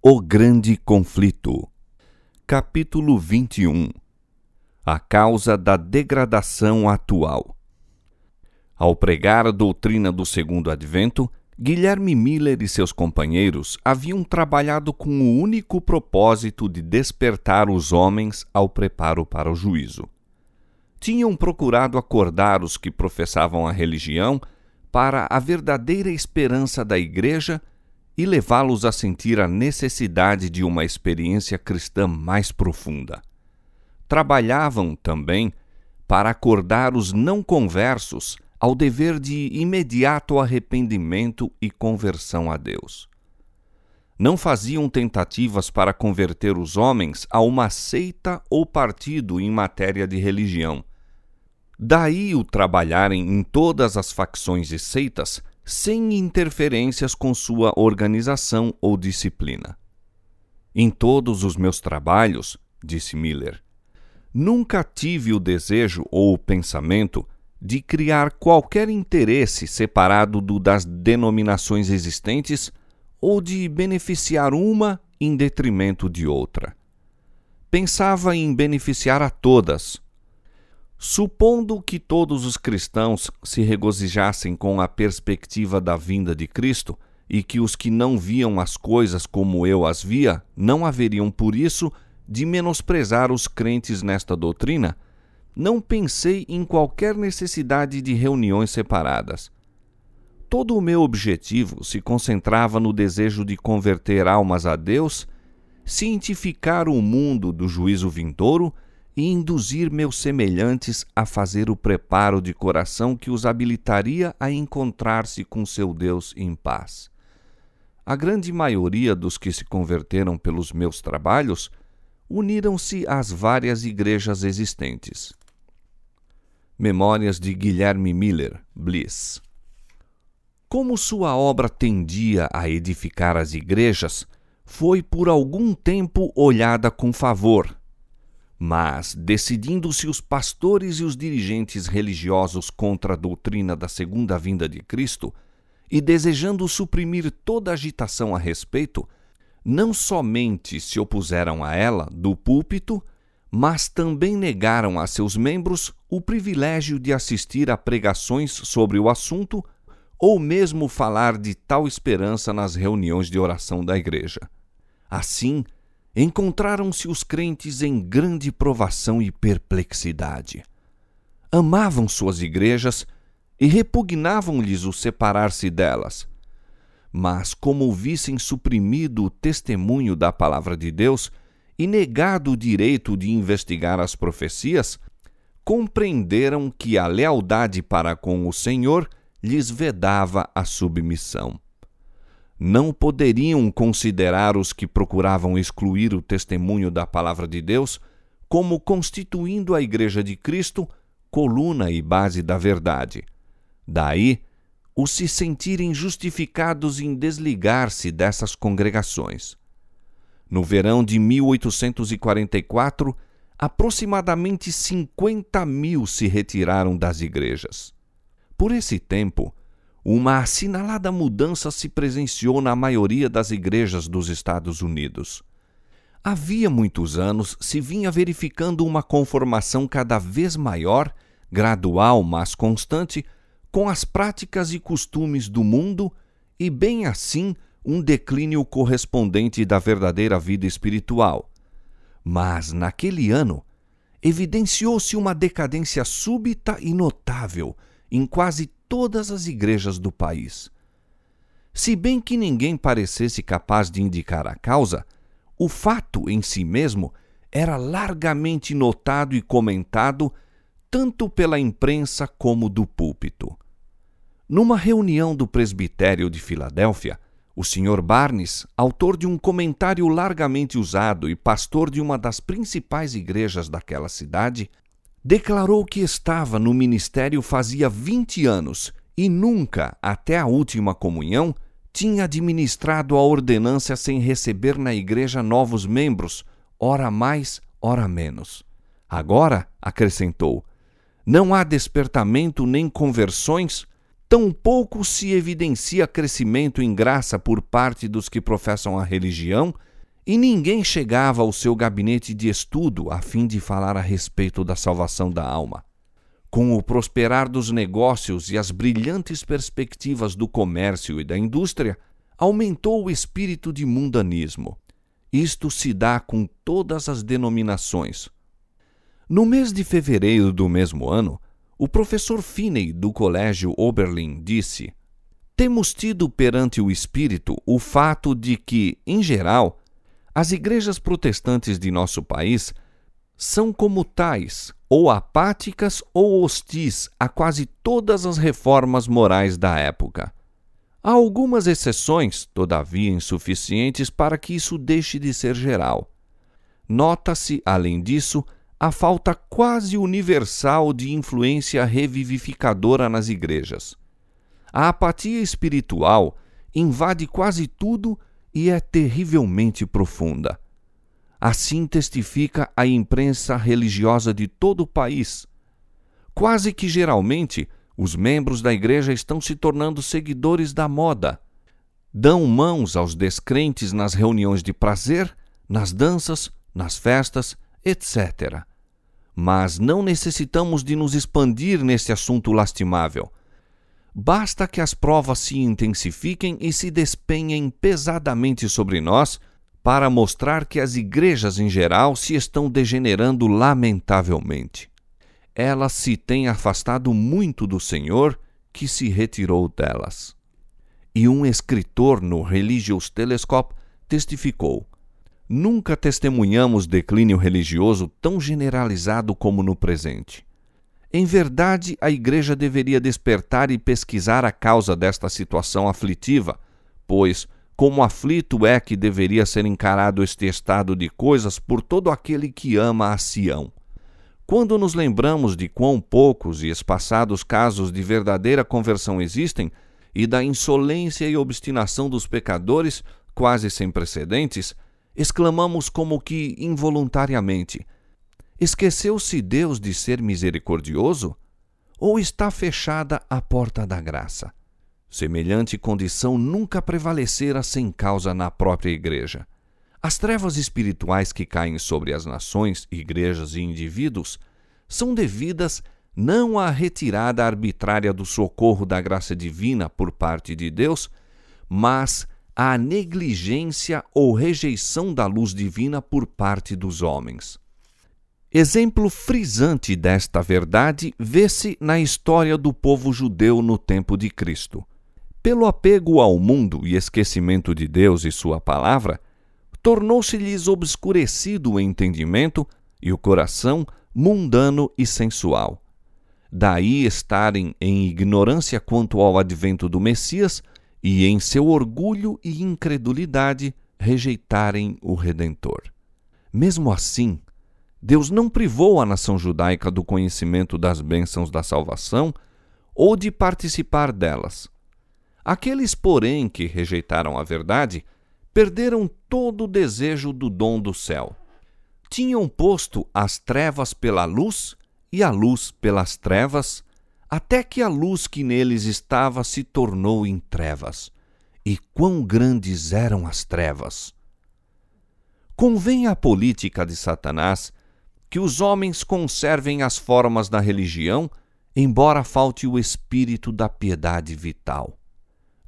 O Grande Conflito. Capítulo 21 A causa da degradação atual. Ao pregar a doutrina do segundo advento, Guilherme Miller e seus companheiros haviam trabalhado com o único propósito de despertar os homens ao preparo para o juízo. Tinham procurado acordar os que professavam a religião para a verdadeira esperança da Igreja e levá-los a sentir a necessidade de uma experiência cristã mais profunda. Trabalhavam também para acordar os não conversos ao dever de imediato arrependimento e conversão a Deus. Não faziam tentativas para converter os homens a uma seita ou partido em matéria de religião. Daí o trabalharem em todas as facções e seitas sem interferências com sua organização ou disciplina. Em todos os meus trabalhos, disse Miller, nunca tive o desejo ou o pensamento de criar qualquer interesse separado do das denominações existentes ou de beneficiar uma em detrimento de outra. Pensava em beneficiar a todas, Supondo que todos os cristãos se regozijassem com a perspectiva da vinda de Cristo e que os que não viam as coisas como eu as via não haveriam por isso de menosprezar os crentes nesta doutrina, não pensei em qualquer necessidade de reuniões separadas. Todo o meu objetivo se concentrava no desejo de converter almas a Deus, cientificar o mundo do juízo vindouro e induzir meus semelhantes a fazer o preparo de coração que os habilitaria a encontrar-se com seu Deus em paz. A grande maioria dos que se converteram pelos meus trabalhos uniram-se às várias igrejas existentes. Memórias de Guilherme Miller, Bliss. Como sua obra tendia a edificar as igrejas, foi por algum tempo olhada com favor mas, decidindo-se os pastores e os dirigentes religiosos contra a doutrina da segunda vinda de Cristo, e desejando suprimir toda agitação a respeito, não somente se opuseram a ela do púlpito, mas também negaram a seus membros o privilégio de assistir a pregações sobre o assunto ou mesmo falar de tal esperança nas reuniões de oração da igreja. Assim, encontraram-se os crentes em grande provação e perplexidade. Amavam suas igrejas e repugnavam-lhes o separar-se delas. Mas, como vissem suprimido o testemunho da palavra de Deus e negado o direito de investigar as profecias, compreenderam que a lealdade para com o Senhor lhes vedava a submissão não poderiam considerar os que procuravam excluir o testemunho da palavra de Deus como constituindo a Igreja de Cristo coluna e base da verdade. Daí, os se sentirem justificados em desligar-se dessas congregações. No verão de 1844, aproximadamente 50 mil se retiraram das igrejas. Por esse tempo, uma assinalada mudança se presenciou na maioria das igrejas dos Estados Unidos. Havia muitos anos se vinha verificando uma conformação cada vez maior, gradual mas constante, com as práticas e costumes do mundo e, bem assim, um declínio correspondente da verdadeira vida espiritual. Mas, naquele ano, evidenciou-se uma decadência súbita e notável em quase todas as igrejas do país. Se bem que ninguém parecesse capaz de indicar a causa, o fato em si mesmo era largamente notado e comentado tanto pela imprensa como do púlpito. Numa reunião do presbitério de Filadélfia, o Sr. Barnes, autor de um comentário largamente usado e pastor de uma das principais igrejas daquela cidade, declarou que estava no ministério fazia 20 anos e nunca, até a última comunhão, tinha administrado a ordenância sem receber na igreja novos membros, ora mais, ora menos. Agora, acrescentou, não há despertamento nem conversões, tampouco se evidencia crescimento em graça por parte dos que professam a religião, e ninguém chegava ao seu gabinete de estudo a fim de falar a respeito da salvação da alma. Com o prosperar dos negócios e as brilhantes perspectivas do comércio e da indústria, aumentou o espírito de mundanismo. Isto se dá com todas as denominações. No mês de fevereiro do mesmo ano, o professor Finney do Colégio Oberlin disse: Temos tido perante o espírito o fato de que, em geral, as igrejas protestantes de nosso país são como tais, ou apáticas ou hostis a quase todas as reformas morais da época. Há algumas exceções, todavia insuficientes para que isso deixe de ser geral. Nota-se, além disso, a falta quase universal de influência revivificadora nas igrejas. A apatia espiritual invade quase tudo e é terrivelmente profunda. Assim testifica a imprensa religiosa de todo o país. Quase que geralmente, os membros da igreja estão se tornando seguidores da moda. Dão mãos aos descrentes nas reuniões de prazer, nas danças, nas festas, etc. Mas não necessitamos de nos expandir nesse assunto lastimável. Basta que as provas se intensifiquem e se despenhem pesadamente sobre nós para mostrar que as igrejas em geral se estão degenerando lamentavelmente. Elas se têm afastado muito do Senhor, que se retirou delas. E um escritor no Religious Telescope testificou: Nunca testemunhamos declínio religioso tão generalizado como no presente. Em verdade, a Igreja deveria despertar e pesquisar a causa desta situação aflitiva, pois, como aflito é que deveria ser encarado este estado de coisas por todo aquele que ama a Sião. Quando nos lembramos de quão poucos e espaçados casos de verdadeira conversão existem, e da insolência e obstinação dos pecadores, quase sem precedentes, exclamamos como que involuntariamente: Esqueceu-se Deus de ser misericordioso? Ou está fechada a porta da graça? Semelhante condição nunca prevalecera sem causa na própria Igreja. As trevas espirituais que caem sobre as nações, igrejas e indivíduos são devidas não à retirada arbitrária do socorro da graça divina por parte de Deus, mas à negligência ou rejeição da luz divina por parte dos homens. Exemplo frisante desta verdade vê-se na história do povo judeu no tempo de Cristo. Pelo apego ao mundo e esquecimento de Deus e Sua palavra, tornou-se-lhes obscurecido o entendimento e o coração mundano e sensual. Daí estarem em ignorância quanto ao advento do Messias e, em seu orgulho e incredulidade, rejeitarem o Redentor. Mesmo assim, Deus não privou a nação judaica do conhecimento das bênçãos da salvação ou de participar delas. Aqueles, porém, que rejeitaram a verdade, perderam todo o desejo do dom do céu. Tinham posto as trevas pela luz e a luz pelas trevas, até que a luz que neles estava se tornou em trevas. E quão grandes eram as trevas! Convém à política de Satanás que os homens conservem as formas da religião, embora falte o espírito da piedade vital.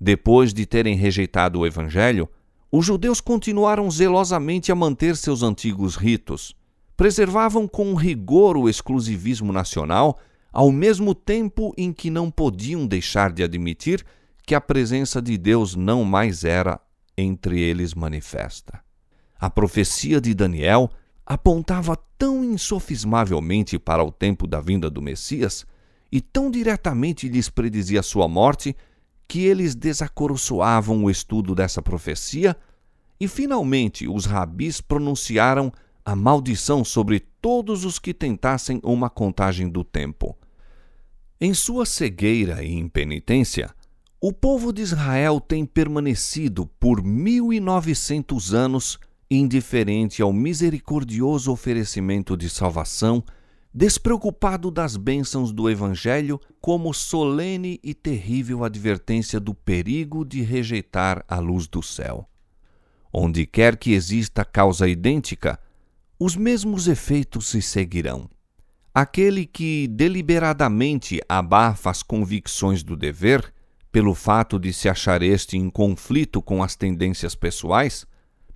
Depois de terem rejeitado o Evangelho, os judeus continuaram zelosamente a manter seus antigos ritos, preservavam com rigor o exclusivismo nacional, ao mesmo tempo em que não podiam deixar de admitir que a presença de Deus não mais era entre eles manifesta. A profecia de Daniel apontava tão insofismavelmente para o tempo da vinda do Messias e tão diretamente lhes predizia sua morte que eles desacoroçoavam o estudo dessa profecia e finalmente os rabis pronunciaram a maldição sobre todos os que tentassem uma contagem do tempo. Em sua cegueira e impenitência, o povo de Israel tem permanecido por mil e novecentos anos indiferente ao misericordioso oferecimento de salvação, despreocupado das bênçãos do Evangelho, como solene e terrível advertência do perigo de rejeitar a luz do céu. Onde quer que exista causa idêntica, os mesmos efeitos se seguirão. Aquele que deliberadamente abafa as convicções do dever, pelo fato de se achar este em conflito com as tendências pessoais,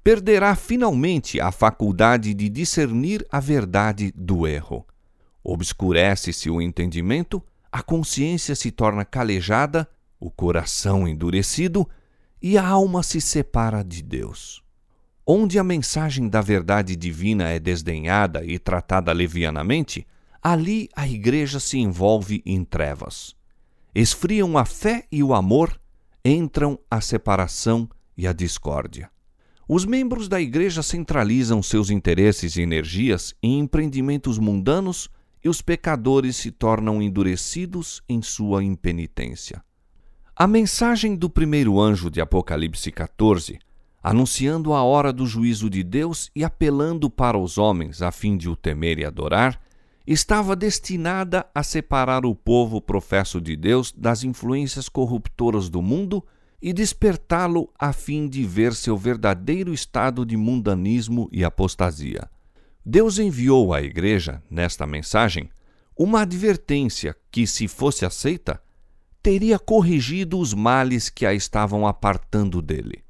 perderá finalmente a faculdade de discernir a verdade do erro. Obscurece-se o entendimento, a consciência se torna calejada, o coração endurecido e a alma se separa de Deus. Onde a mensagem da verdade divina é desdenhada e tratada levianamente, ali a igreja se envolve em trevas. Esfriam a fé e o amor, entram a separação e a discórdia. Os membros da igreja centralizam seus interesses e energias em empreendimentos mundanos e os pecadores se tornam endurecidos em sua impenitência. A mensagem do primeiro anjo de Apocalipse 14, anunciando a hora do juízo de Deus e apelando para os homens a fim de o temer e adorar, estava destinada a separar o povo professo de Deus das influências corruptoras do mundo e despertá-lo a fim de ver seu verdadeiro estado de mundanismo e apostasia. Deus enviou à Igreja, nesta mensagem, uma advertência que, se fosse aceita, teria corrigido os males que a estavam apartando dele.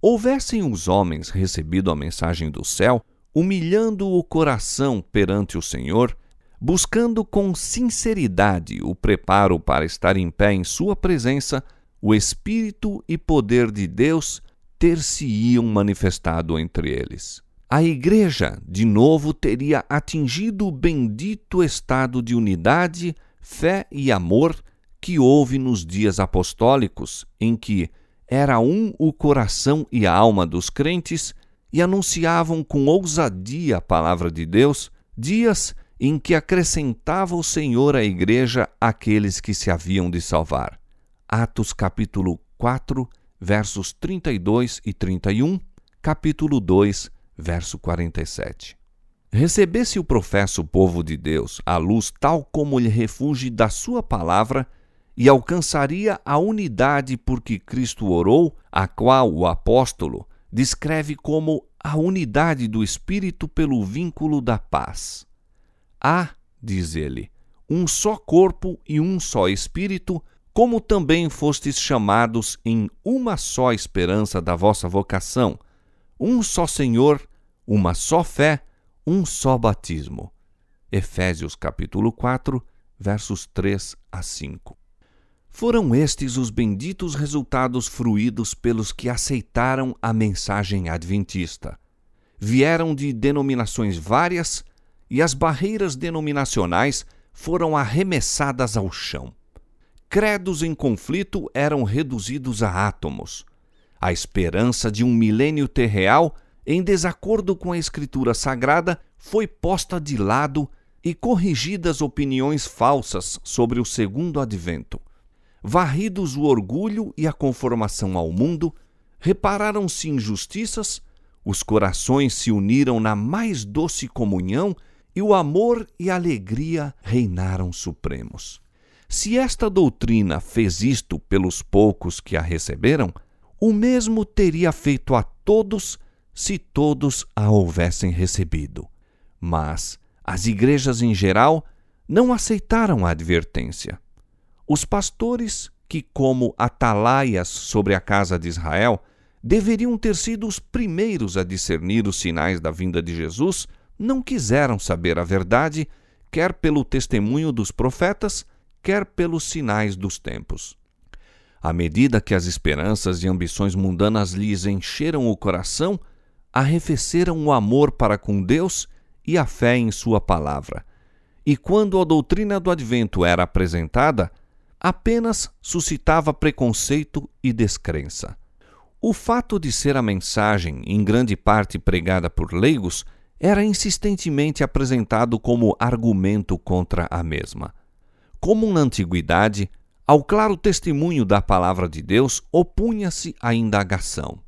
Houvessem os homens recebido a mensagem do céu, humilhando o coração perante o Senhor, buscando com sinceridade o preparo para estar em pé em Sua presença, o Espírito e poder de Deus ter-se-iam manifestado entre eles. A Igreja, de novo, teria atingido o bendito estado de unidade, fé e amor que houve nos dias apostólicos, em que era um o coração e a alma dos crentes e anunciavam com ousadia a palavra de Deus, dias em que acrescentava o Senhor à Igreja aqueles que se haviam de salvar. Atos capítulo 4, versos 32 e 31, capítulo 2, verso 47. Recebesse o professo povo de Deus a luz tal como lhe refuge da sua palavra e alcançaria a unidade por que Cristo orou, a qual o apóstolo descreve como a unidade do Espírito pelo vínculo da paz. Há, diz ele, um só corpo e um só Espírito, como também fostes chamados em uma só esperança da vossa vocação, um só Senhor, uma só fé, um só batismo. Efésios capítulo 4, versos 3 a 5. Foram estes os benditos resultados fruídos pelos que aceitaram a mensagem adventista. Vieram de denominações várias e as barreiras denominacionais foram arremessadas ao chão credos em conflito eram reduzidos a átomos. A esperança de um milênio terreal, em desacordo com a Escritura Sagrada, foi posta de lado e corrigidas opiniões falsas sobre o segundo advento. Varridos o orgulho e a conformação ao mundo, repararam-se injustiças, os corações se uniram na mais doce comunhão e o amor e a alegria reinaram supremos. Se esta doutrina fez isto pelos poucos que a receberam, o mesmo teria feito a todos se todos a houvessem recebido. Mas as igrejas em geral não aceitaram a advertência. Os pastores, que, como atalaias sobre a casa de Israel, deveriam ter sido os primeiros a discernir os sinais da vinda de Jesus, não quiseram saber a verdade, quer pelo testemunho dos profetas, quer pelos sinais dos tempos. À medida que as esperanças e ambições mundanas lhes encheram o coração, arrefeceram o amor para com Deus e a fé em Sua palavra. E quando a doutrina do advento era apresentada, apenas suscitava preconceito e descrença. O fato de ser a mensagem, em grande parte pregada por leigos, era insistentemente apresentado como argumento contra a mesma. Como na antiguidade, ao claro testemunho da palavra de Deus opunha-se a indagação: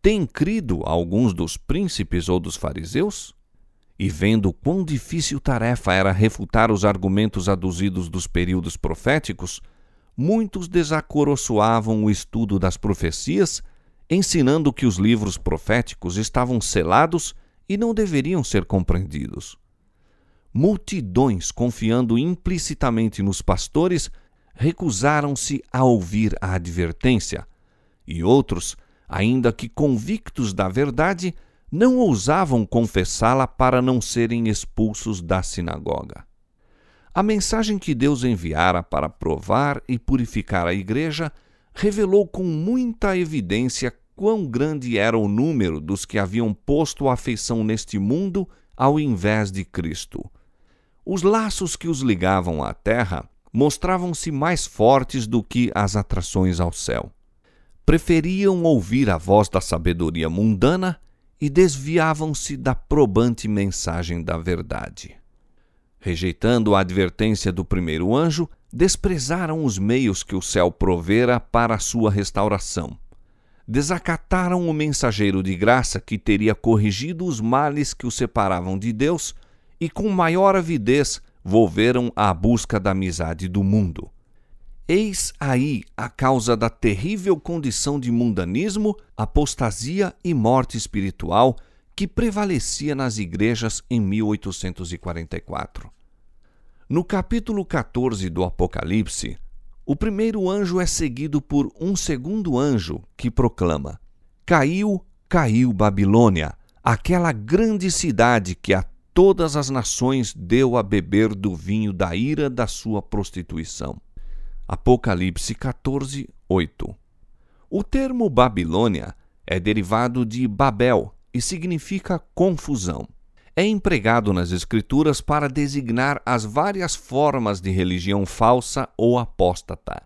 Tem crido alguns dos príncipes ou dos fariseus? E vendo quão difícil tarefa era refutar os argumentos aduzidos dos períodos proféticos, muitos desacoroçoavam o estudo das profecias ensinando que os livros proféticos estavam selados e não deveriam ser compreendidos. Multidões, confiando implicitamente nos pastores, recusaram-se a ouvir a advertência, e outros, ainda que convictos da verdade, não ousavam confessá-la para não serem expulsos da sinagoga. A mensagem que Deus enviara para provar e purificar a igreja revelou com muita evidência quão grande era o número dos que haviam posto afeição neste mundo ao invés de Cristo. Os laços que os ligavam à terra mostravam-se mais fortes do que as atrações ao céu. Preferiam ouvir a voz da sabedoria mundana e desviavam-se da probante mensagem da verdade. Rejeitando a advertência do primeiro anjo, desprezaram os meios que o céu provera para sua restauração. Desacataram o mensageiro de graça que teria corrigido os males que os separavam de Deus e, com maior avidez, volveram à busca da amizade do mundo. Eis aí a causa da terrível condição de mundanismo, apostasia e morte espiritual que prevalecia nas igrejas em 1844. No capítulo 14 do Apocalipse, o primeiro anjo é seguido por um segundo anjo que proclama: Caiu, caiu Babilônia, aquela grande cidade que a todas as nações deu a beber do vinho da ira da sua prostituição. Apocalipse 14, 8. O termo Babilônia é derivado de Babel e significa confusão. É empregado nas Escrituras para designar as várias formas de religião falsa ou apóstata.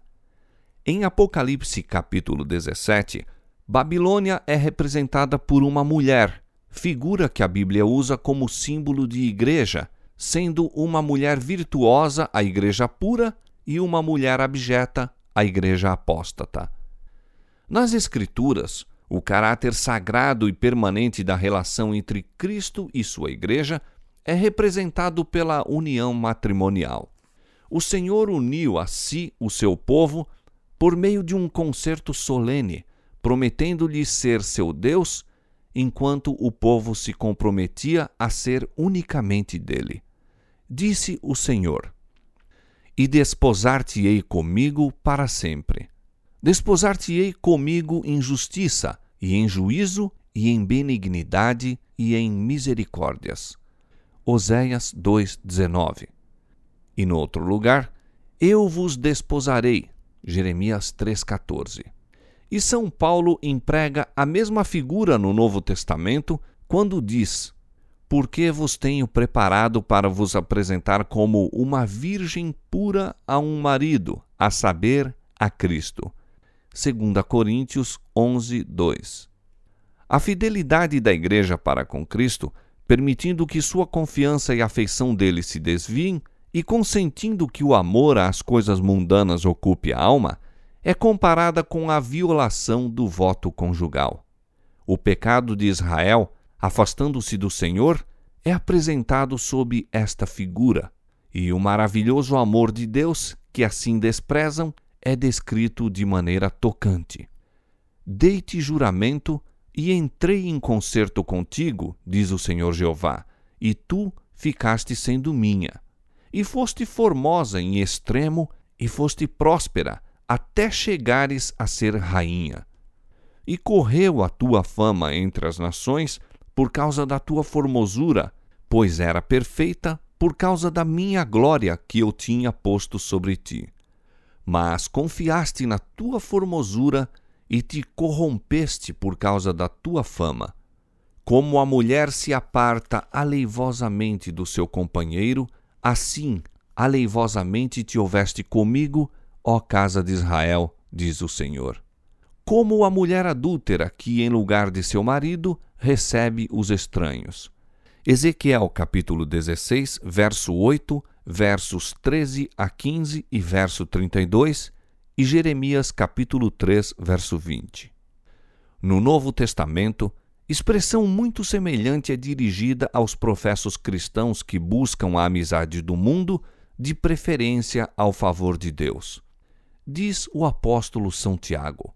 Em Apocalipse capítulo 17, Babilônia é representada por uma mulher figura que a Bíblia usa como símbolo de igreja, sendo uma mulher virtuosa a igreja pura e uma mulher abjeta a igreja apóstata. Nas Escrituras, o caráter sagrado e permanente da relação entre Cristo e sua igreja é representado pela união matrimonial. O Senhor uniu a si o seu povo por meio de um concerto solene, prometendo-lhe ser seu Deus enquanto o povo se comprometia a ser unicamente dele. Disse o Senhor: E desposar-te-ei comigo para sempre. Desposar-te-ei comigo em justiça, e em juízo, e em benignidade, e em misericórdias. Oséias 2:19. E no outro lugar, eu vos desposarei. Jeremias 3:14. E São Paulo emprega a mesma figura no Novo Testamento quando diz: Porque vos tenho preparado para vos apresentar como uma virgem pura a um marido, a saber, a Cristo. 2 Coríntios 11, 2. A fidelidade da Igreja para com Cristo, permitindo que sua confiança e afeição dele se desviem e consentindo que o amor às coisas mundanas ocupe a alma, é comparada com a violação do voto conjugal. O pecado de Israel, afastando-se do Senhor, é apresentado sob esta figura, e o maravilhoso amor de Deus, que assim desprezam, é descrito de maneira tocante. Dei-te juramento e entrei em concerto contigo, diz o Senhor Jeová, e tu ficaste sendo minha. E foste formosa em extremo, e foste próspera, até chegares a ser rainha. E correu a tua fama entre as nações por causa da tua formosura, pois era perfeita por causa da minha glória que eu tinha posto sobre ti. Mas confiaste na tua formosura e te corrompeste por causa da tua fama. Como a mulher se aparta aleivosamente do seu companheiro, assim aleivosamente te houveste comigo ó casa de Israel, diz o Senhor. Como a mulher adúltera que, em lugar de seu marido, recebe os estranhos. Ezequiel capítulo 16, verso 8, versos 13 a 15 e verso 32, e Jeremias capítulo 3, verso 20. No Novo Testamento, expressão muito semelhante é dirigida aos professos cristãos que buscam a amizade do mundo, de preferência ao favor de Deus. Diz o apóstolo São Tiago: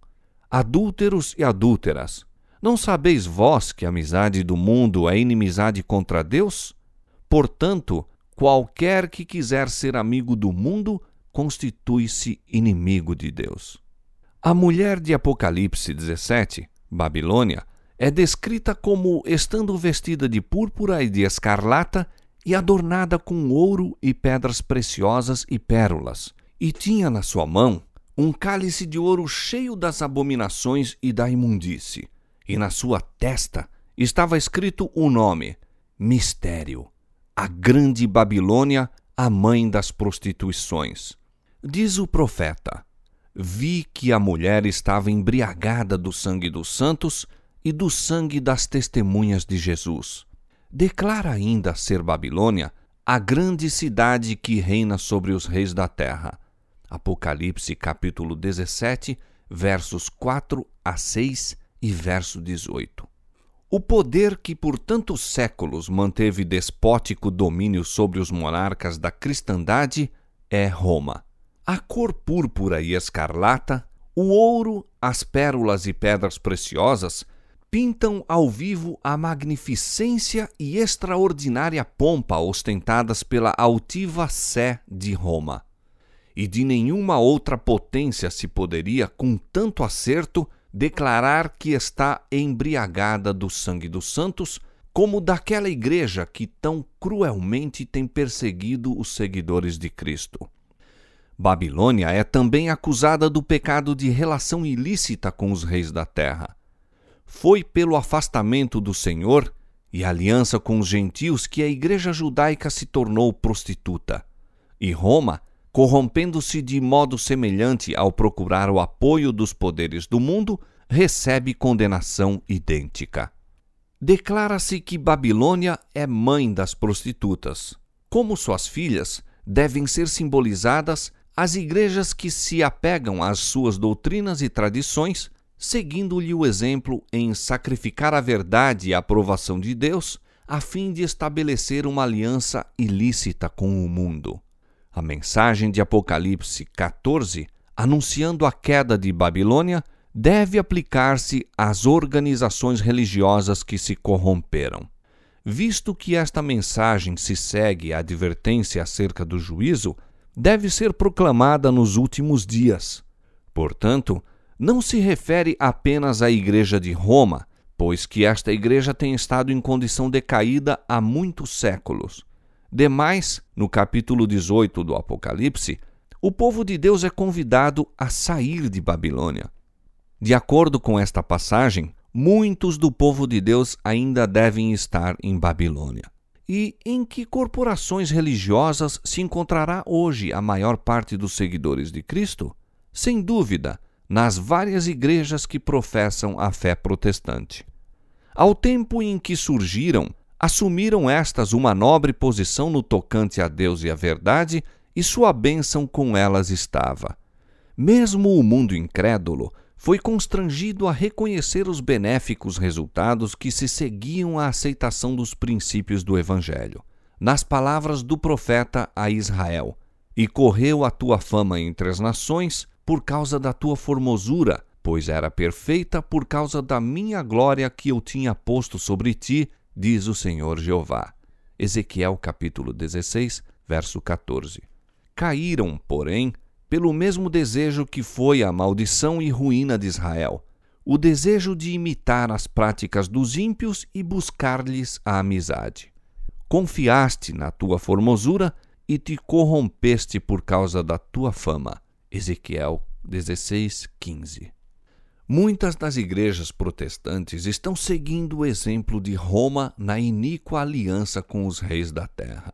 Adúlteros e adúlteras, não sabeis vós que a amizade do mundo é inimizade contra Deus? Portanto, qualquer que quiser ser amigo do mundo constitui-se inimigo de Deus. A mulher de Apocalipse 17, Babilônia, é descrita como estando vestida de púrpura e de escarlata e adornada com ouro e pedras preciosas e pérolas, e tinha na sua mão um cálice de ouro cheio das abominações e da imundície, e na sua testa estava escrito o nome Mistério, a grande Babilônia, a mãe das prostituições. Diz o profeta: Vi que a mulher estava embriagada do sangue dos santos e do sangue das testemunhas de Jesus. Declara ainda ser Babilônia a grande cidade que reina sobre os reis da terra Apocalipse capítulo 17, versos 4 a 6 e verso 18. O poder que por tantos séculos manteve despótico domínio sobre os monarcas da cristandade é Roma. A cor púrpura e escarlata, o ouro, as pérolas e pedras preciosas pintam ao vivo a magnificência e extraordinária pompa ostentadas pela altiva Sé de Roma e de nenhuma outra potência se poderia, com tanto acerto, declarar que está embriagada do sangue dos santos, como daquela igreja que tão cruelmente tem perseguido os seguidores de Cristo. Babilônia é também acusada do pecado de relação ilícita com os reis da terra. Foi pelo afastamento do Senhor e aliança com os gentios que a igreja judaica se tornou prostituta. E Roma corrompendo-se de modo semelhante ao procurar o apoio dos poderes do mundo, recebe condenação idêntica. Declara-se que Babilônia é mãe das prostitutas. Como suas filhas, devem ser simbolizadas as igrejas que se apegam às suas doutrinas e tradições, seguindo-lhe o exemplo em sacrificar a verdade e a aprovação de Deus, a fim de estabelecer uma aliança ilícita com o mundo. A mensagem de Apocalipse 14, anunciando a queda de Babilônia, deve aplicar-se às organizações religiosas que se corromperam. Visto que esta mensagem se segue à advertência acerca do juízo, deve ser proclamada nos últimos dias. Portanto, não se refere apenas à Igreja de Roma, pois que esta igreja tem estado em condição decaída há muitos séculos. Demais, no capítulo 18 do Apocalipse, o povo de Deus é convidado a sair de Babilônia. De acordo com esta passagem, muitos do povo de Deus ainda devem estar em Babilônia. E em que corporações religiosas se encontrará hoje a maior parte dos seguidores de Cristo? Sem dúvida, nas várias igrejas que professam a fé protestante. Ao tempo em que surgiram assumiram estas uma nobre posição no tocante a Deus e a verdade, e sua bênção com elas estava. Mesmo o mundo incrédulo foi constrangido a reconhecer os benéficos resultados que se seguiam à aceitação dos princípios do Evangelho. Nas palavras do profeta a Israel: E correu a tua fama entre as nações por causa da tua formosura, pois era perfeita por causa da minha glória que eu tinha posto sobre ti diz o Senhor Jeová. Ezequiel capítulo 16, verso 14. Caíram, porém, pelo mesmo desejo que foi a maldição e ruína de Israel, o desejo de imitar as práticas dos ímpios e buscar-lhes a amizade. Confiaste na tua formosura e te corrompeste por causa da tua fama. Ezequiel 16, 15. Muitas das igrejas protestantes estão seguindo o exemplo de Roma na iníqua aliança com os reis da terra.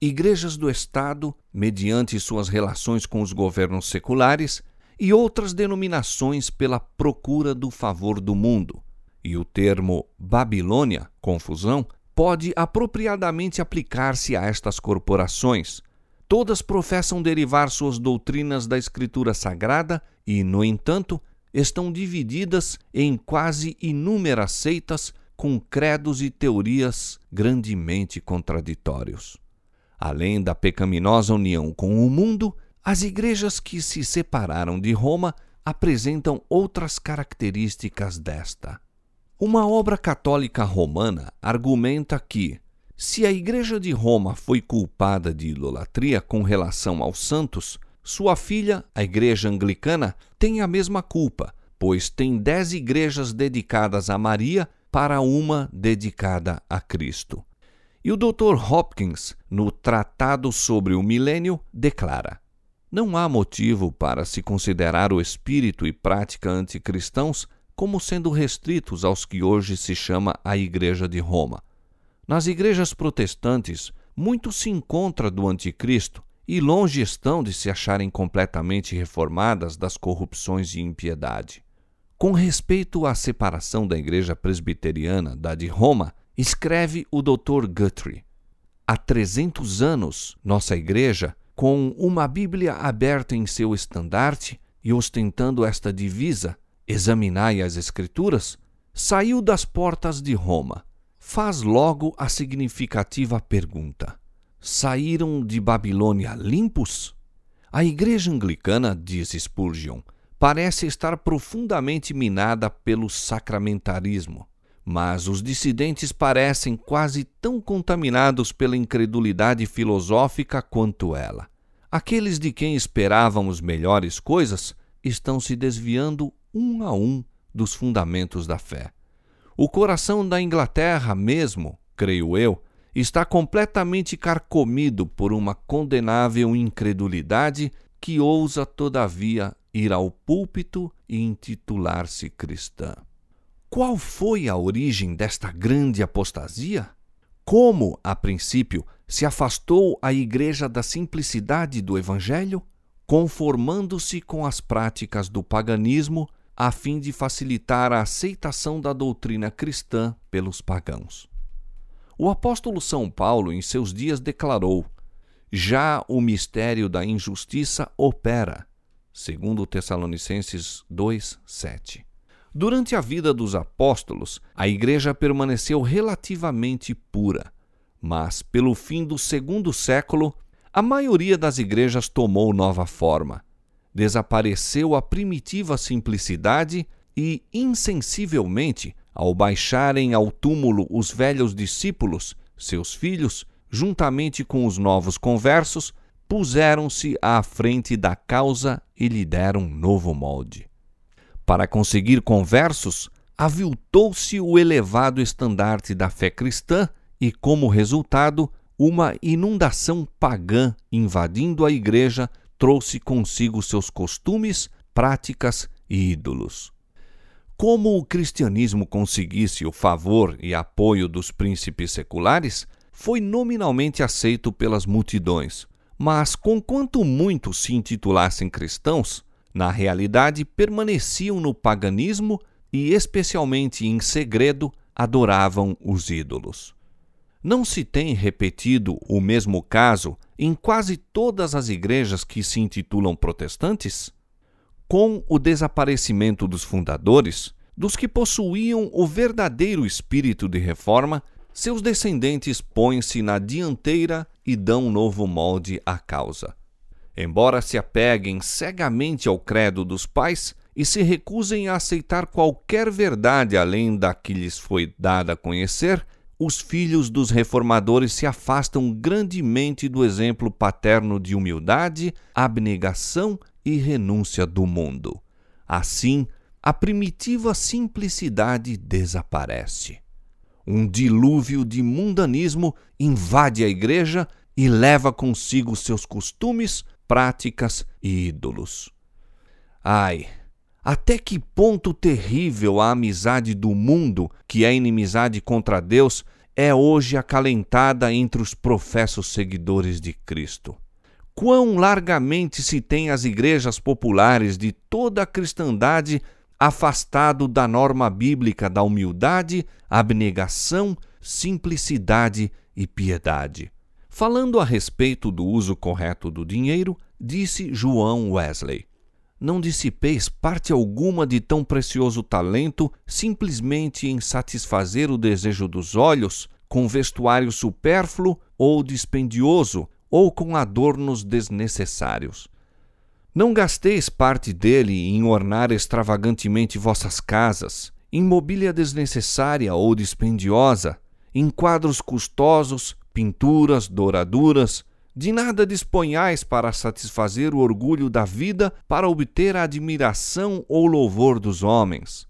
Igrejas do Estado, mediante suas relações com os governos seculares, e outras denominações pela procura do favor do mundo. E o termo Babilônia, confusão, pode apropriadamente aplicar-se a estas corporações. Todas professam derivar suas doutrinas da Escritura Sagrada e, no entanto, estão divididas em quase inúmeras seitas com credos e teorias grandemente contraditórios. Além da pecaminosa união com o mundo, as igrejas que se separaram de Roma apresentam outras características desta. Uma obra católica romana argumenta que, se a Igreja de Roma foi culpada de idolatria com relação aos santos, sua filha, a Igreja Anglicana, tem a mesma culpa, pois tem dez igrejas dedicadas a Maria para uma dedicada a Cristo. E o Dr. Hopkins, no Tratado sobre o Milênio, declara: Não há motivo para se considerar o espírito e prática anticristãos como sendo restritos aos que hoje se chama a Igreja de Roma. Nas igrejas protestantes, muito se encontra do anticristo e longe estão de se acharem completamente reformadas das corrupções e impiedade. Com respeito à separação da igreja presbiteriana da de Roma, escreve o Dr. Guthrie. Há 300 anos, nossa igreja, com uma Bíblia aberta em seu estandarte e ostentando esta divisa, examinai as Escrituras, saiu das portas de Roma. Faz logo a significativa pergunta: Saíram de Babilônia limpos? A igreja anglicana, diz Spurgeon, parece estar profundamente minada pelo sacramentarismo, mas os dissidentes parecem quase tão contaminados pela incredulidade filosófica quanto ela. Aqueles de quem esperávamos melhores coisas estão se desviando um a um dos fundamentos da fé. O coração da Inglaterra mesmo, creio eu, está completamente carcomido por uma condenável incredulidade que ousa, todavia, ir ao púlpito e intitular-se cristã. Qual foi a origem desta grande apostasia? Como, a princípio, se afastou a Igreja da simplicidade do Evangelho, conformando-se com as práticas do paganismo a fim de facilitar a aceitação da doutrina cristã pelos pagãos. O apóstolo São Paulo, em seus dias, declarou: Já o mistério da injustiça opera, segundo Tessalonicenses 2, 7. Durante a vida dos apóstolos, a igreja permaneceu relativamente pura, mas pelo fim do segundo século, a maioria das igrejas tomou nova forma. Desapareceu a primitiva simplicidade e, insensivelmente, ao baixarem ao túmulo os velhos discípulos, seus filhos, juntamente com os novos conversos, puseram-se à frente da causa e lhe deram novo molde. Para conseguir conversos, aviltou-se o elevado estandarte da fé cristã e, como resultado, uma inundação pagã invadindo a igreja trouxe consigo seus costumes, práticas e ídolos. Como o cristianismo conseguisse o favor e apoio dos príncipes seculares, foi nominalmente aceito pelas multidões, mas, conquanto muitos se intitulassem cristãos, na realidade permaneciam no paganismo e, especialmente em segredo, adoravam os ídolos. Não se tem repetido o mesmo caso em quase todas as igrejas que se intitulam protestantes? Com o desaparecimento dos fundadores, dos que possuíam o verdadeiro espírito de reforma, seus descendentes põem-se na dianteira e dão novo molde à causa. Embora se apeguem cegamente ao credo dos pais e se recusem a aceitar qualquer verdade além da que lhes foi dada a conhecer, os filhos dos reformadores se afastam grandemente do exemplo paterno de humildade, abnegação e renúncia do mundo. Assim, a primitiva simplicidade desaparece um dilúvio de mundanismo invade a igreja e leva consigo seus costumes, práticas e ídolos. Ai, até que ponto terrível a amizade do mundo, que é inimizade contra Deus, é hoje acalentada entre os professos seguidores de Cristo. Quão largamente se tem as igrejas populares de toda a cristandade afastado da norma bíblica da humildade, abnegação, simplicidade e piedade. Falando a respeito do uso correto do dinheiro, disse João Wesley: Não dissipeis parte alguma de tão precioso talento simplesmente em satisfazer o desejo dos olhos, com vestuário supérfluo ou dispendioso, ou com adornos desnecessários Não gasteis parte dele em ornar extravagantemente vossas casas, em mobília desnecessária ou dispendiosa, em quadros custosos, pinturas, douraduras, de nada disponhais para satisfazer o orgulho da vida para obter a admiração ou louvor dos homens.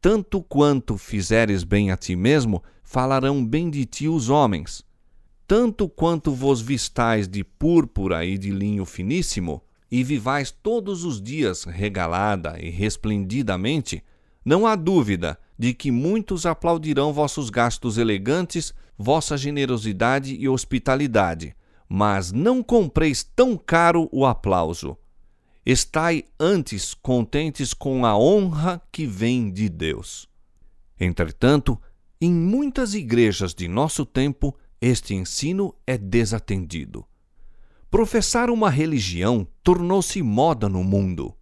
Tanto quanto fizeres bem a ti mesmo, falarão bem de ti os homens. Tanto quanto vos vistais de púrpura e de linho finíssimo, e vivais todos os dias regalada e resplendidamente, não há dúvida de que muitos aplaudirão vossos gastos elegantes, vossa generosidade e hospitalidade mas não compreis tão caro o aplauso. Estai antes contentes com a honra que vem de Deus. Entretanto, em muitas igrejas de nosso tempo, este ensino é desatendido. Professar uma religião tornou-se moda no mundo.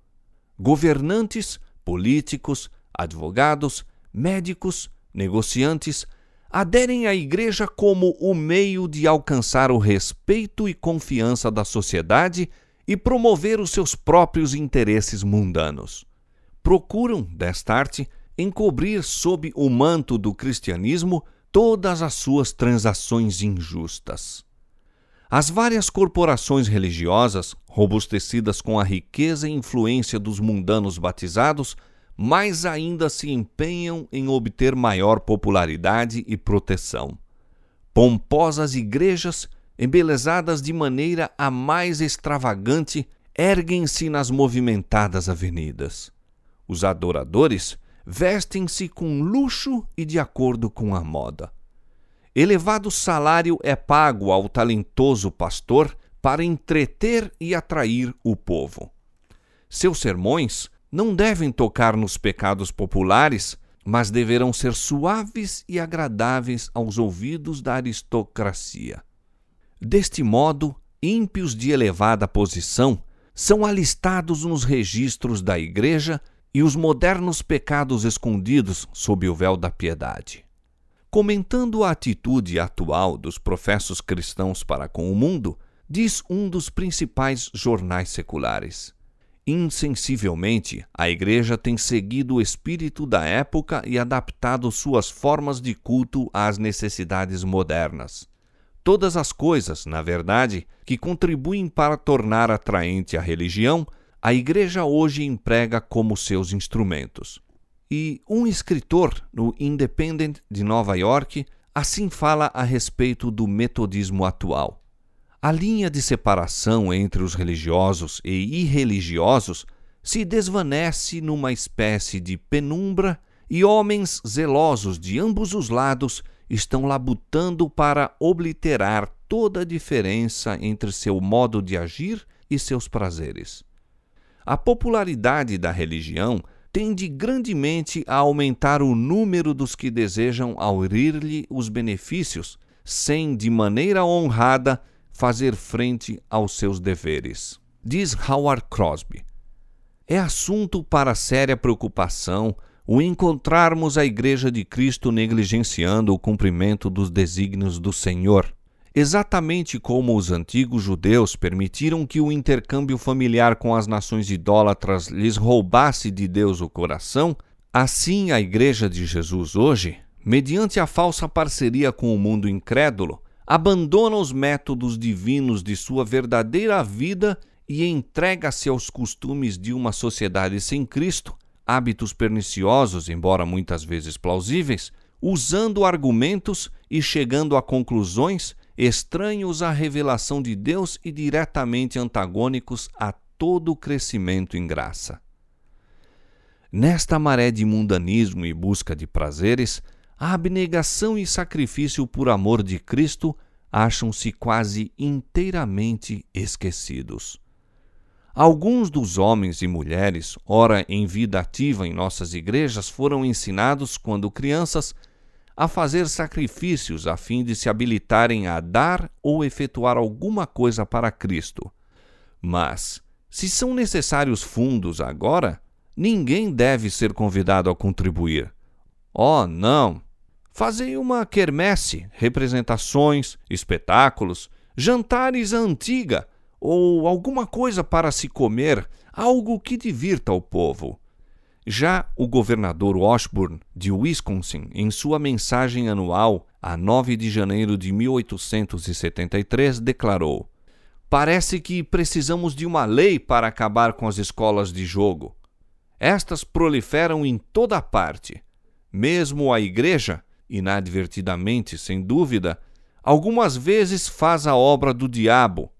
Governantes, políticos, advogados, médicos, negociantes, aderem à Igreja como o meio de alcançar o respeito e confiança da sociedade e promover os seus próprios interesses mundanos. Procuram, desta arte, encobrir sob o manto do cristianismo todas as suas transações injustas. As várias corporações religiosas, robustecidas com a riqueza e influência dos mundanos batizados, mais ainda se empenham em obter maior popularidade e proteção. Pomposas igrejas, embelezadas de maneira a mais extravagante, erguem-se nas movimentadas avenidas. Os adoradores vestem-se com luxo e de acordo com a moda. Elevado salário é pago ao talentoso pastor para entreter e atrair o povo. Seus sermões não devem tocar nos pecados populares, mas deverão ser suaves e agradáveis aos ouvidos da aristocracia. Deste modo, ímpios de elevada posição são alistados nos registros da Igreja e os modernos pecados escondidos sob o véu da piedade. Comentando a atitude atual dos professos cristãos para com o mundo, diz um dos principais jornais seculares: Insensivelmente, a Igreja tem seguido o espírito da época e adaptado suas formas de culto às necessidades modernas. Todas as coisas, na verdade, que contribuem para tornar atraente a religião, a Igreja hoje emprega como seus instrumentos. E um escritor no Independent de Nova York assim fala a respeito do metodismo atual. A linha de separação entre os religiosos e irreligiosos se desvanece numa espécie de penumbra e homens zelosos de ambos os lados estão labutando para obliterar toda a diferença entre seu modo de agir e seus prazeres. A popularidade da religião tende grandemente a aumentar o número dos que desejam aurir-lhe os benefícios, sem, de maneira honrada, fazer frente aos seus deveres. Diz Howard Crosby: É assunto para séria preocupação o encontrarmos a Igreja de Cristo negligenciando o cumprimento dos desígnios do Senhor. Exatamente como os antigos judeus permitiram que o intercâmbio familiar com as nações idólatras lhes roubasse de Deus o coração, assim a Igreja de Jesus hoje, mediante a falsa parceria com o mundo incrédulo, abandona os métodos divinos de sua verdadeira vida e entrega-se aos costumes de uma sociedade sem Cristo, hábitos perniciosos, embora muitas vezes plausíveis, usando argumentos e chegando a conclusões estranhos à revelação de Deus e diretamente antagônicos a todo o crescimento em graça. Nesta maré de mundanismo e busca de prazeres, a abnegação e sacrifício por amor de Cristo acham-se quase inteiramente esquecidos. Alguns dos homens e mulheres, ora em vida ativa em nossas igrejas, foram ensinados, quando crianças, a fazer sacrifícios a fim de se habilitarem a dar ou efetuar alguma coisa para Cristo. Mas, se são necessários fundos agora, ninguém deve ser convidado a contribuir. Oh, não! Fazei uma quermesse, representações, espetáculos, jantares à antiga, ou alguma coisa para se comer, algo que divirta o povo. Já o governador Washburn, de Wisconsin, em sua mensagem anual a 9 de janeiro de 1873, declarou: Parece que precisamos de uma lei para acabar com as escolas de jogo. Estas proliferam em toda parte. Mesmo a igreja, inadvertidamente, sem dúvida, algumas vezes faz a obra do diabo.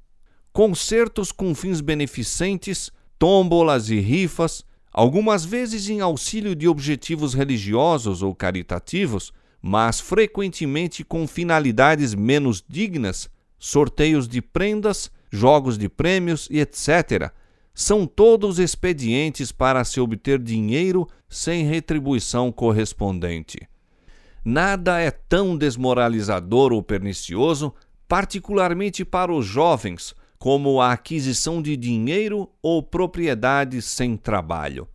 Concertos com fins beneficentes, tômbolas e rifas, algumas vezes em auxílio de objetivos religiosos ou caritativos, mas frequentemente com finalidades menos dignas, sorteios de prendas, jogos de prêmios e etc., são todos expedientes para se obter dinheiro sem retribuição correspondente. Nada é tão desmoralizador ou pernicioso, particularmente para os jovens, como a aquisição de dinheiro ou propriedades sem trabalho.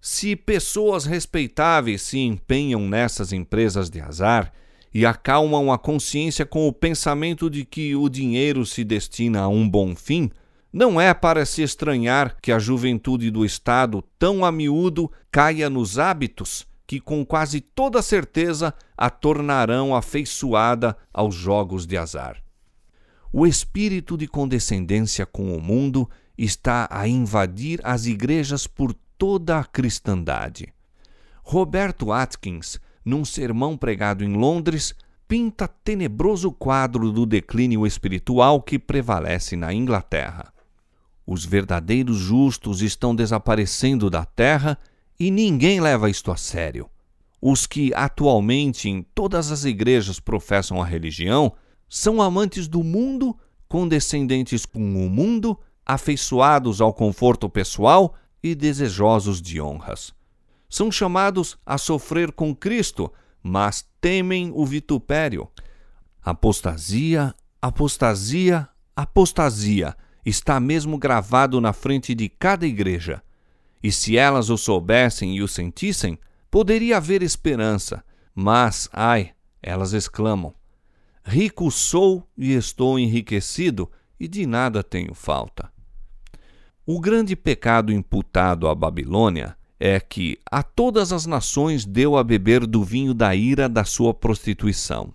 Se pessoas respeitáveis se empenham nessas empresas de azar e acalmam a consciência com o pensamento de que o dinheiro se destina a um bom fim, não é para se estranhar que a juventude do Estado, tão a miúdo, caia nos hábitos que, com quase toda certeza, a tornarão afeiçoada aos jogos de azar. O espírito de condescendência com o mundo está a invadir as igrejas por toda a cristandade. Roberto Atkins, num sermão pregado em Londres, pinta tenebroso quadro do declínio espiritual que prevalece na Inglaterra. Os verdadeiros justos estão desaparecendo da terra e ninguém leva isto a sério. Os que atualmente em todas as igrejas professam a religião são amantes do mundo, condescendentes com o mundo, afeiçoados ao conforto pessoal e desejosos de honras. São chamados a sofrer com Cristo, mas temem o vitupério. Apostasia, apostasia, apostasia está mesmo gravado na frente de cada igreja. E se elas o soubessem e o sentissem, poderia haver esperança. Mas, ai, elas exclamam: Rico sou e estou enriquecido, e de nada tenho falta. O grande pecado imputado à Babilônia é que a todas as nações deu a beber do vinho da ira da sua prostituição.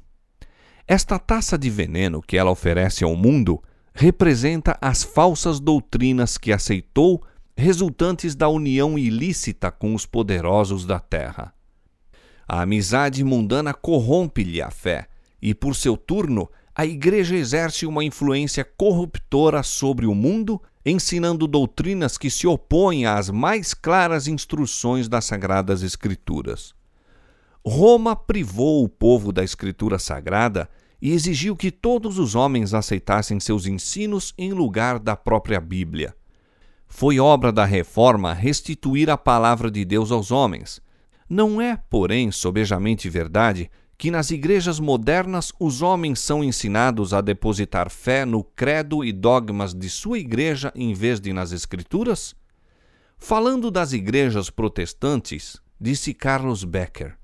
Esta taça de veneno que ela oferece ao mundo representa as falsas doutrinas que aceitou, resultantes da união ilícita com os poderosos da terra. A amizade mundana corrompe-lhe a fé, e por seu turno, a Igreja exerce uma influência corruptora sobre o mundo, ensinando doutrinas que se opõem às mais claras instruções das Sagradas Escrituras. Roma privou o povo da Escritura Sagrada e exigiu que todos os homens aceitassem seus ensinos em lugar da própria Bíblia. Foi obra da reforma restituir a palavra de Deus aos homens. Não é, porém, sobejamente verdade que nas igrejas modernas os homens são ensinados a depositar fé no credo e dogmas de sua igreja em vez de nas Escrituras? Falando das igrejas protestantes, disse Carlos Becker: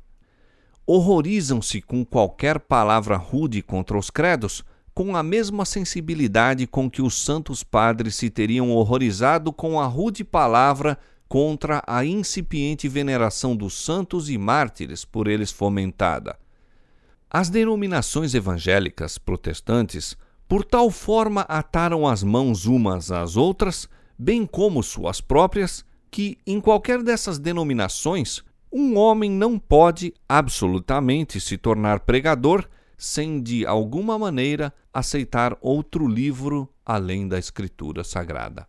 horrorizam-se com qualquer palavra rude contra os credos, com a mesma sensibilidade com que os santos padres se teriam horrorizado com a rude palavra contra a incipiente veneração dos santos e mártires por eles fomentada. As denominações evangélicas protestantes, por tal forma, ataram as mãos umas às outras, bem como suas próprias, que em qualquer dessas denominações um homem não pode absolutamente se tornar pregador sem de alguma maneira aceitar outro livro além da Escritura Sagrada.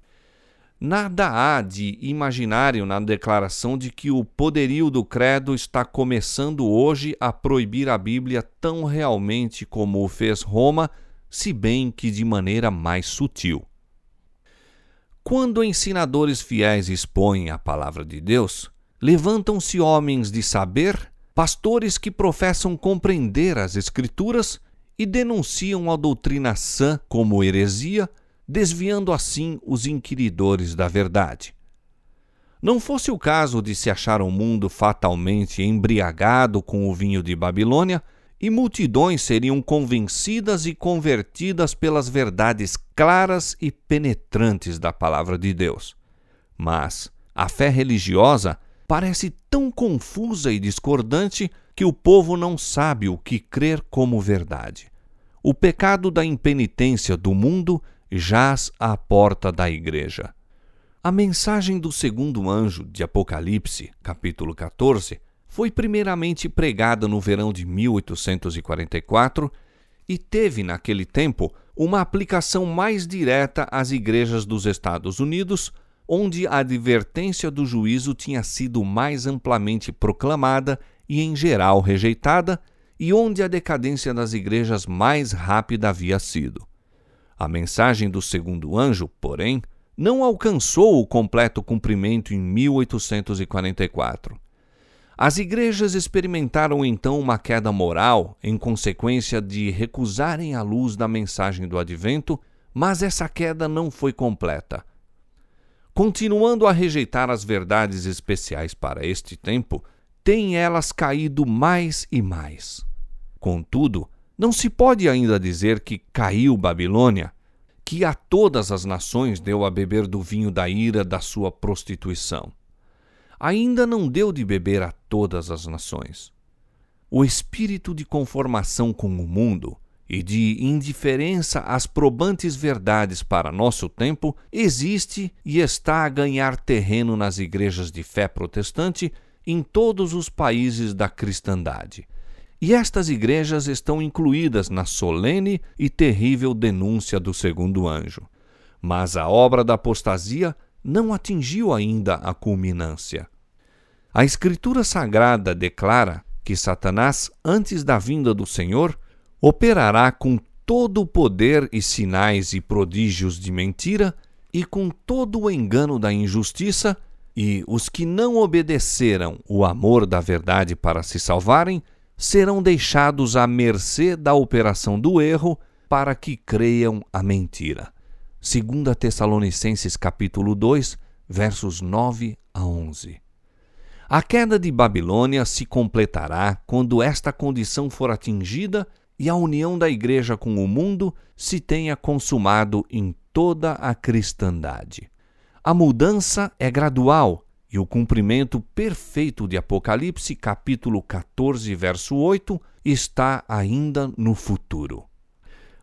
Nada há de imaginário na declaração de que o poderio do credo está começando hoje a proibir a Bíblia tão realmente como o fez Roma, se bem que de maneira mais sutil. Quando ensinadores fiéis expõem a palavra de Deus, levantam-se homens de saber, pastores que professam compreender as Escrituras e denunciam a doutrina sã como heresia, desviando assim os inquiridores da verdade. Não fosse o caso de se achar o mundo fatalmente embriagado com o vinho de Babilônia, e multidões seriam convencidas e convertidas pelas verdades claras e penetrantes da palavra de Deus. Mas a fé religiosa parece tão confusa e discordante que o povo não sabe o que crer como verdade. O pecado da impenitência do mundo jaz à porta da igreja. A mensagem do segundo anjo de Apocalipse, capítulo 14, foi primeiramente pregada no verão de 1844 e teve, naquele tempo, uma aplicação mais direta às igrejas dos Estados Unidos, onde a advertência do juízo tinha sido mais amplamente proclamada e, em geral, rejeitada, e onde a decadência das igrejas mais rápida havia sido. A mensagem do segundo anjo, porém, não alcançou o completo cumprimento em 1844. As igrejas experimentaram então uma queda moral em consequência de recusarem a luz da mensagem do advento, mas essa queda não foi completa. Continuando a rejeitar as verdades especiais para este tempo, têm elas caído mais e mais. Contudo, não se pode ainda dizer que caiu Babilônia, que a todas as nações deu a beber do vinho da ira da sua prostituição. Ainda não deu de beber a todas as nações. O espírito de conformação com o mundo e de indiferença às probantes verdades para nosso tempo existe e está a ganhar terreno nas igrejas de fé protestante em todos os países da cristandade e estas igrejas estão incluídas na solene e terrível denúncia do segundo anjo. Mas a obra da apostasia não atingiu ainda a culminância. A Escritura Sagrada declara que Satanás, antes da vinda do Senhor, operará com todo o poder e sinais e prodígios de mentira e com todo o engano da injustiça, e os que não obedeceram o amor da verdade para se salvarem serão deixados à mercê da operação do erro para que creiam a mentira. 2 Tessalonicenses capítulo 2, versos 9 a 11. A queda de Babilônia se completará quando esta condição for atingida e a união da igreja com o mundo se tenha consumado em toda a cristandade. A mudança é gradual e o cumprimento perfeito de Apocalipse, capítulo 14, verso 8, está ainda no futuro.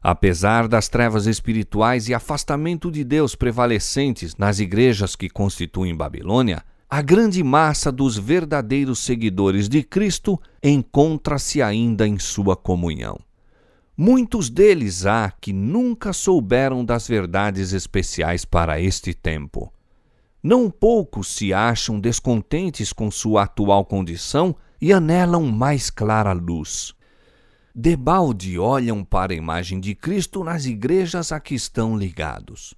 Apesar das trevas espirituais e afastamento de Deus prevalecentes nas igrejas que constituem Babilônia, a grande massa dos verdadeiros seguidores de Cristo encontra-se ainda em sua comunhão. Muitos deles há que nunca souberam das verdades especiais para este tempo. Não poucos se acham descontentes com sua atual condição e anelam mais clara luz. Debalde olham para a imagem de Cristo nas igrejas a que estão ligados.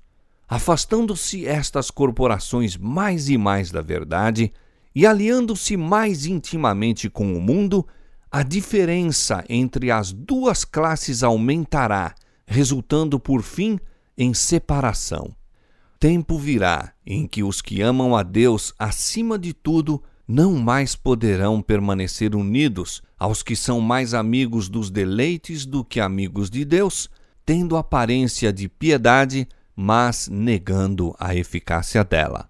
Afastando-se estas corporações mais e mais da verdade e aliando-se mais intimamente com o mundo, a diferença entre as duas classes aumentará, resultando por fim em separação. Tempo virá em que os que amam a Deus acima de tudo não mais poderão permanecer unidos aos que são mais amigos dos deleites do que amigos de Deus, tendo aparência de piedade, mas negando a eficácia dela.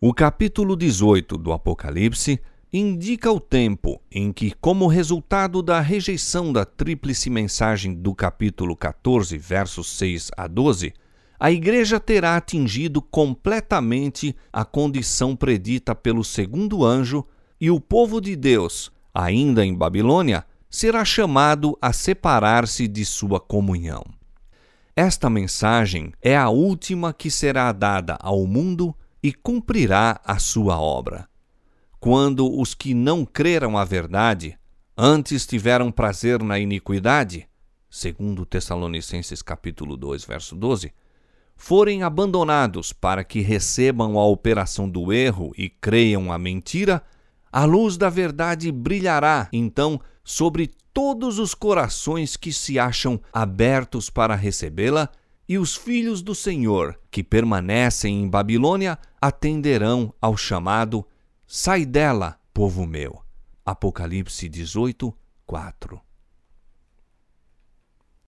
O capítulo 18 do Apocalipse indica o tempo em que, como resultado da rejeição da tríplice mensagem do capítulo 14, versos 6 a 12, a igreja terá atingido completamente a condição predita pelo segundo anjo, e o povo de Deus, ainda em Babilônia, será chamado a separar-se de sua comunhão. Esta mensagem é a última que será dada ao mundo e cumprirá a sua obra. Quando os que não creram a verdade antes tiveram prazer na iniquidade, segundo Tessalonicenses capítulo 2, verso 12, forem abandonados para que recebam a operação do erro e creiam a mentira, a luz da verdade brilhará então sobre todos os corações que se acham abertos para recebê-la, e os filhos do Senhor que permanecem em Babilônia atenderão ao chamado: Sai dela, povo meu. Apocalipse 18, 4.